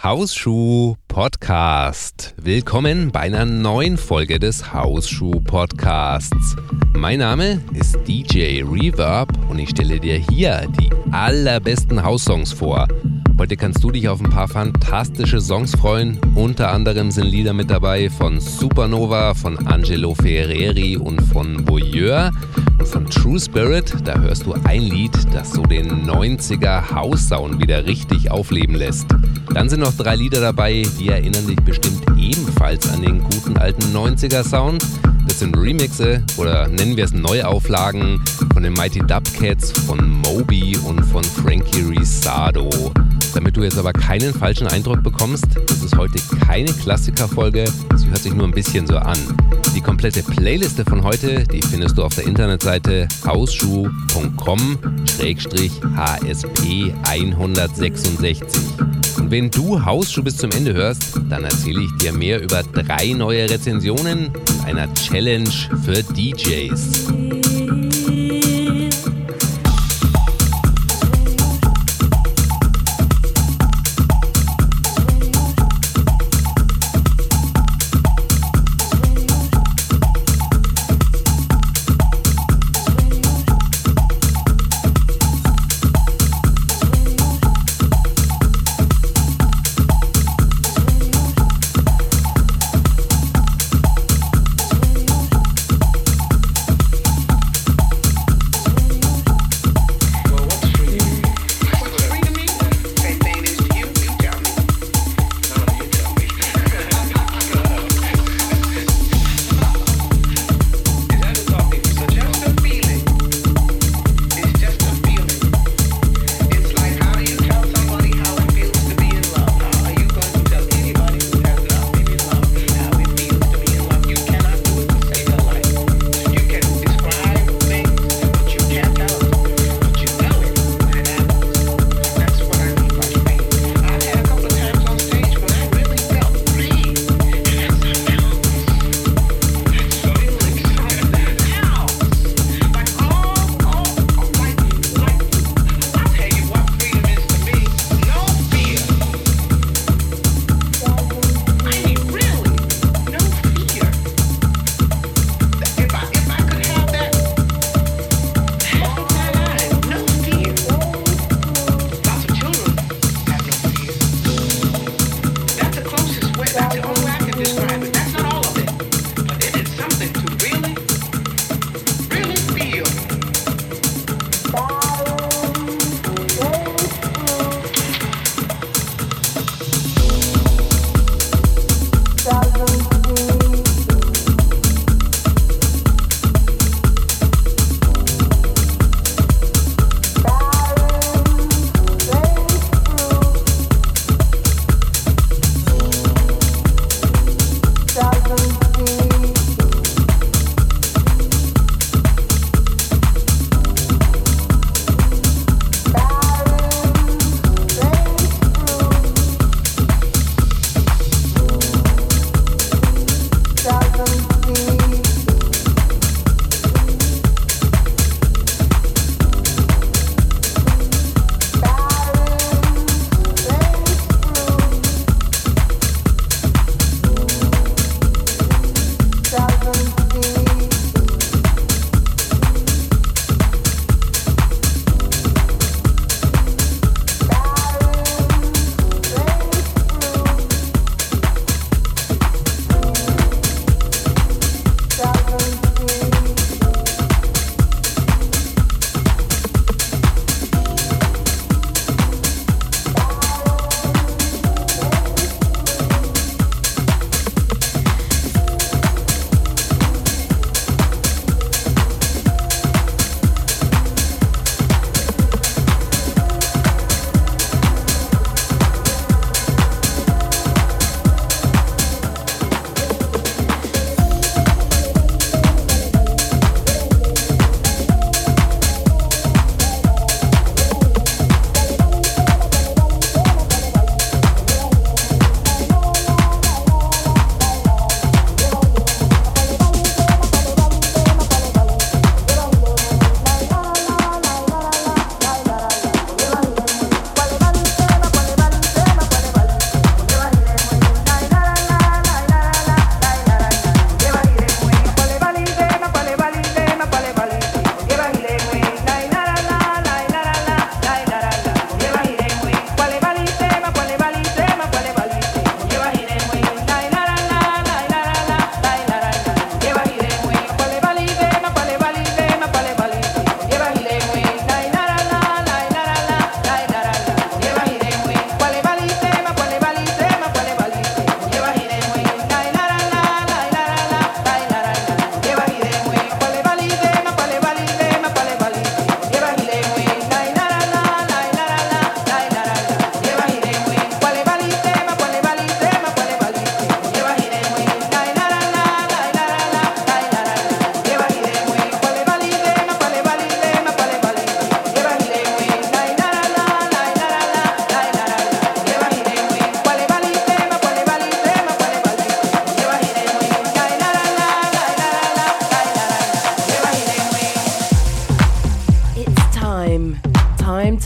Hausschuh Podcast. Willkommen bei einer neuen Folge des Hausschuh Podcasts. Mein Name ist DJ Reverb und ich stelle dir hier die allerbesten Haussongs vor. Heute kannst du dich auf ein paar fantastische Songs freuen. Unter anderem sind Lieder mit dabei von Supernova, von Angelo Ferreri und von Voyeur. Und von True Spirit, da hörst du ein Lied, das so den 90er House-Sound wieder richtig aufleben lässt. Dann sind noch drei Lieder dabei, die erinnern dich bestimmt ebenfalls an den guten alten 90er Sound. Das sind Remixe oder nennen wir es Neuauflagen von den Mighty Dubcats, von Moby und von Frankie Risado. Damit du jetzt aber keinen falschen Eindruck bekommst, das ist heute keine Klassikerfolge, sie hört sich nur ein bisschen so an. Die komplette Playliste von heute, die findest du auf der Internetseite hausschuh.com-hsp 166. Und wenn du Hausschuh bis zum Ende hörst, dann erzähle ich dir mehr über drei neue Rezensionen und einer Challenge für DJs.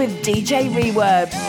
With DJ Reverb.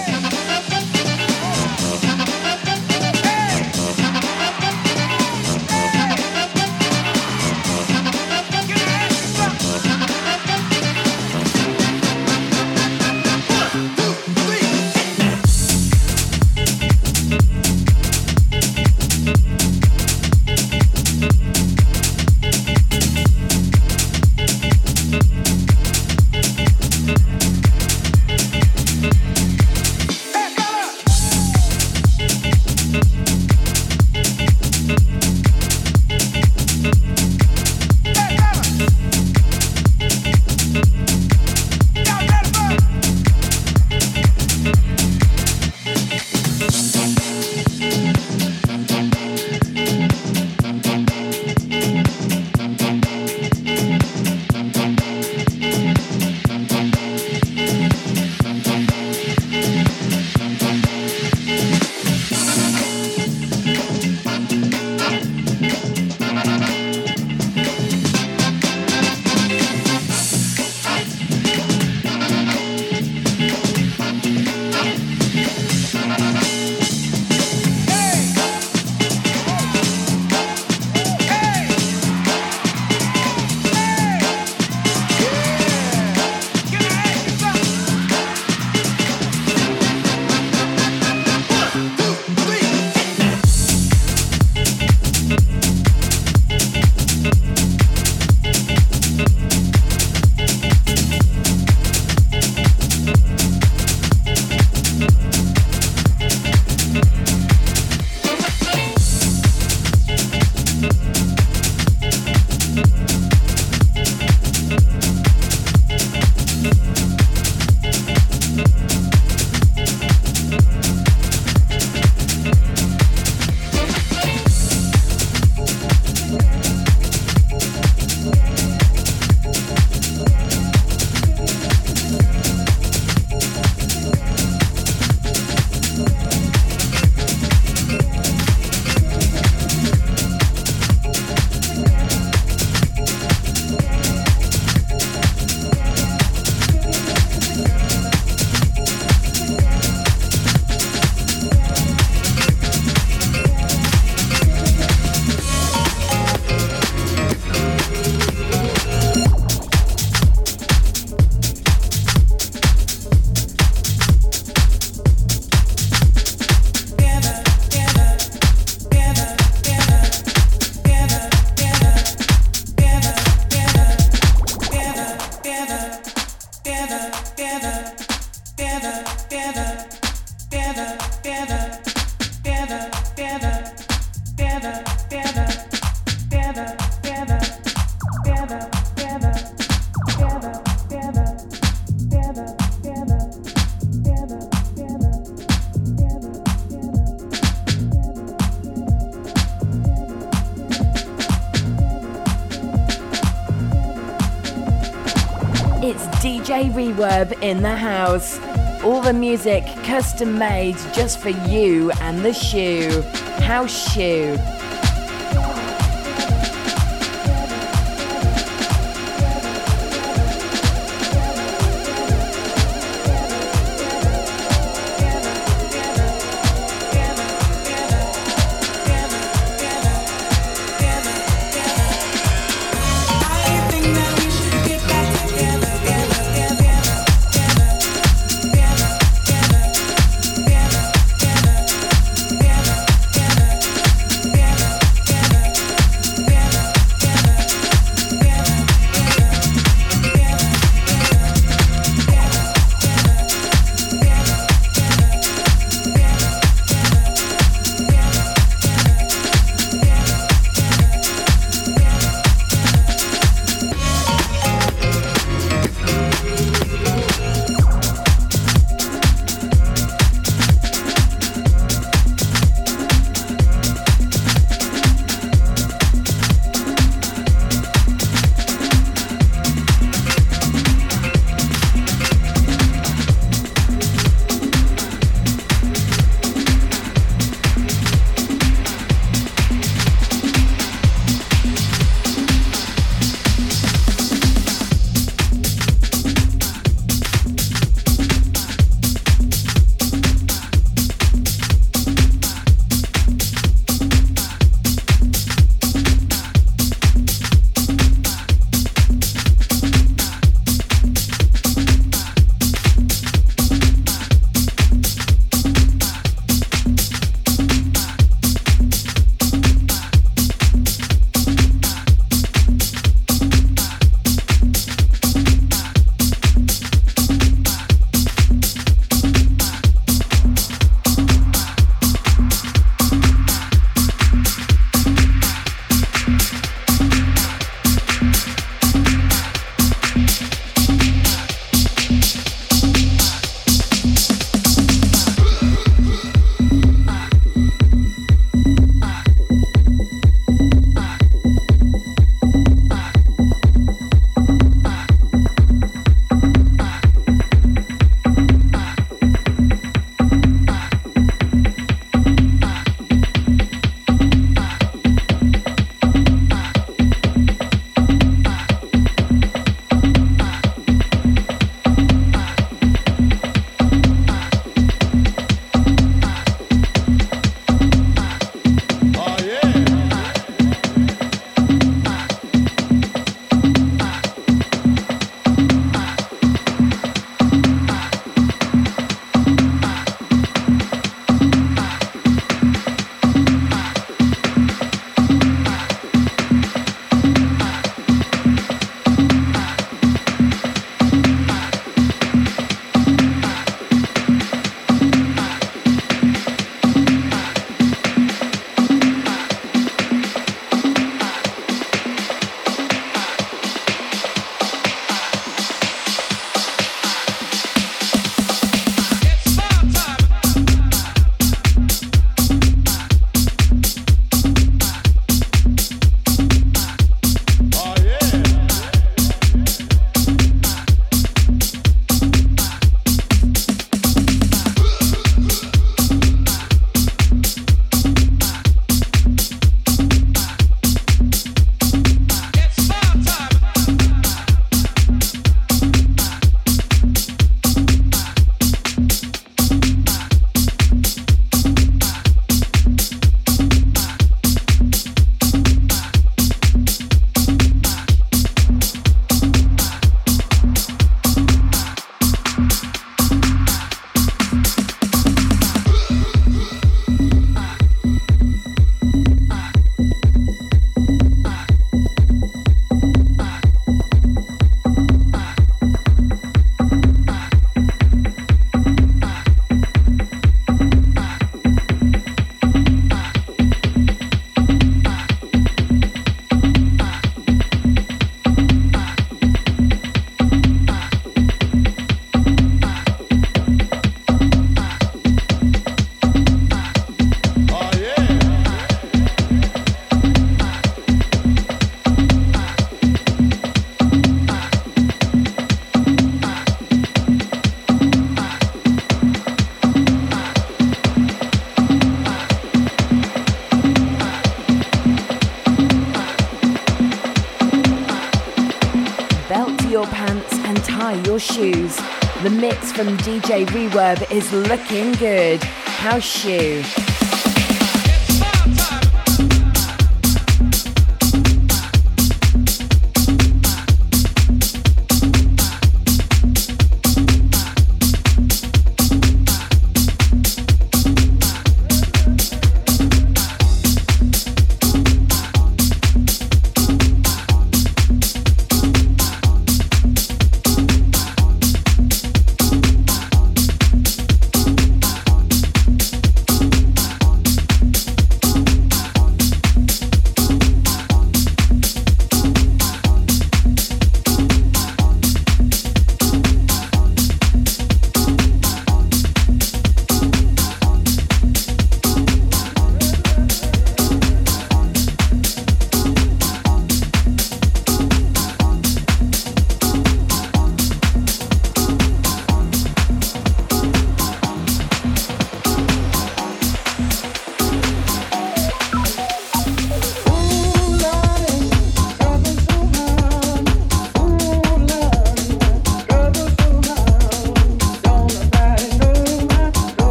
Music custom made just for you and the shoe. House Shoe. Shoes. The mix from DJ Reverb is looking good. House shoe.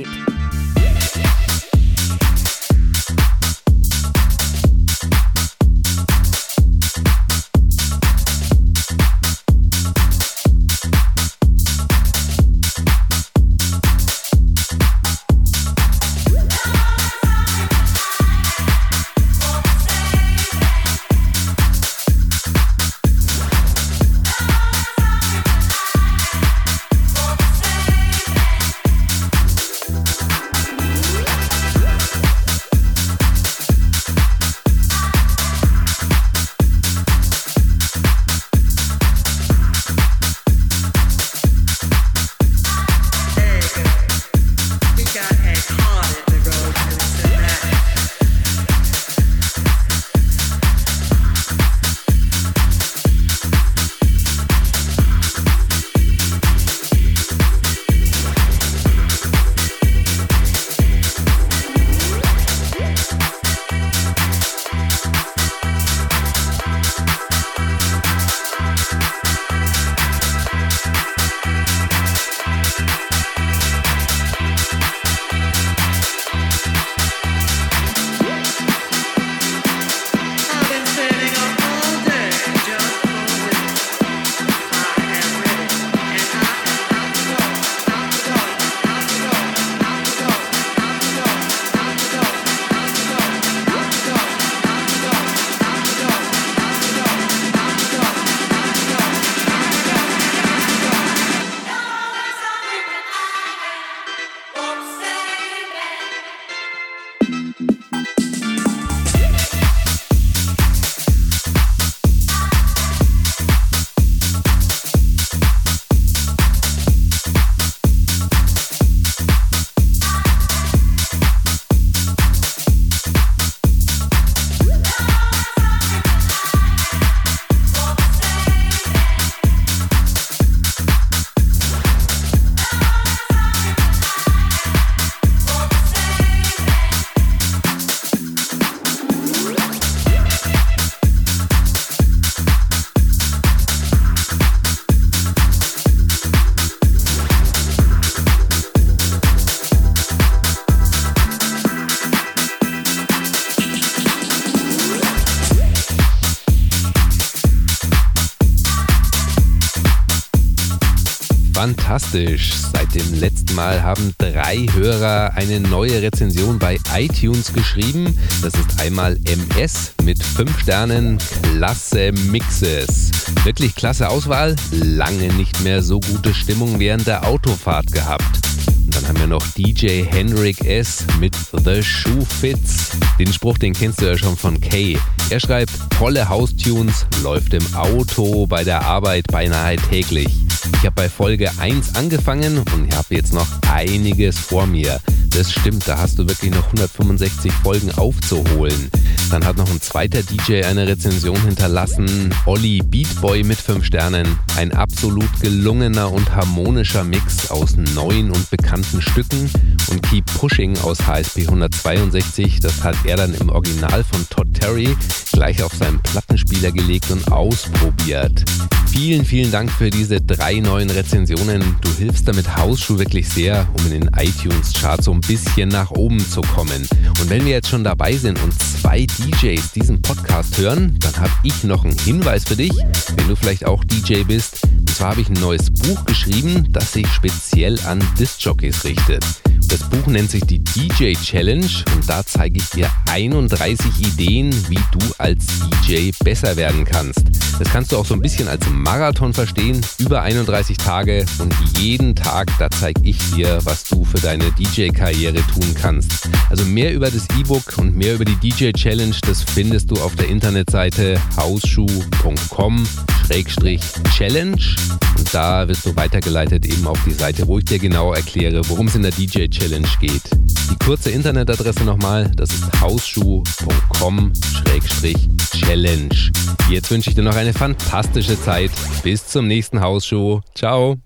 Escape. Fantastisch. Seit dem letzten Mal haben drei Hörer eine neue Rezension bei iTunes geschrieben. Das ist einmal MS mit 5 Sternen, klasse Mixes. Wirklich klasse Auswahl, lange nicht mehr so gute Stimmung während der Autofahrt gehabt. Dann haben wir noch DJ Henrik S. mit The Shoe Fits. Den Spruch, den kennst du ja schon von Kay. Er schreibt, tolle House-Tunes, läuft im Auto, bei der Arbeit beinahe täglich. Ich habe bei Folge 1 angefangen und habe jetzt noch einiges vor mir. Das stimmt, da hast du wirklich noch 165 Folgen aufzuholen. Dann hat noch ein zweiter DJ eine Rezension hinterlassen. Olli Beatboy mit 5 Sternen. Ein absolut gelungener und harmonischer Mix aus neuen und bekannten Stücken. Und Keep Pushing aus HSP 162, das hat er dann im Original von Todd Terry gleich auf seinen Plattenspieler gelegt und ausprobiert. Vielen, vielen Dank für diese drei neuen Rezensionen. Du hilfst damit Hausschuh wirklich sehr, um in den iTunes-Charts so ein bisschen nach oben zu kommen. Und wenn wir jetzt schon dabei sind und zwei DJs diesen Podcast hören, dann habe ich noch einen Hinweis für dich, wenn du vielleicht auch DJ bist. Zwar habe ich ein neues Buch geschrieben, das sich speziell an Disc-Jockeys richtet. Das Buch nennt sich die DJ Challenge und da zeige ich dir 31 Ideen, wie du als DJ besser werden kannst. Das kannst du auch so ein bisschen als Marathon verstehen, über 31 Tage und jeden Tag, da zeige ich dir, was du für deine DJ-Karriere tun kannst. Also mehr über das E-Book und mehr über die DJ Challenge, das findest du auf der Internetseite hausschuh.com-challenge und da wirst du weitergeleitet eben auf die Seite, wo ich dir genau erkläre, worum es in der DJ Challenge Challenge geht. Die kurze Internetadresse nochmal, das ist hausschuh.com-challenge. Jetzt wünsche ich dir noch eine fantastische Zeit. Bis zum nächsten Hausschuh. Ciao.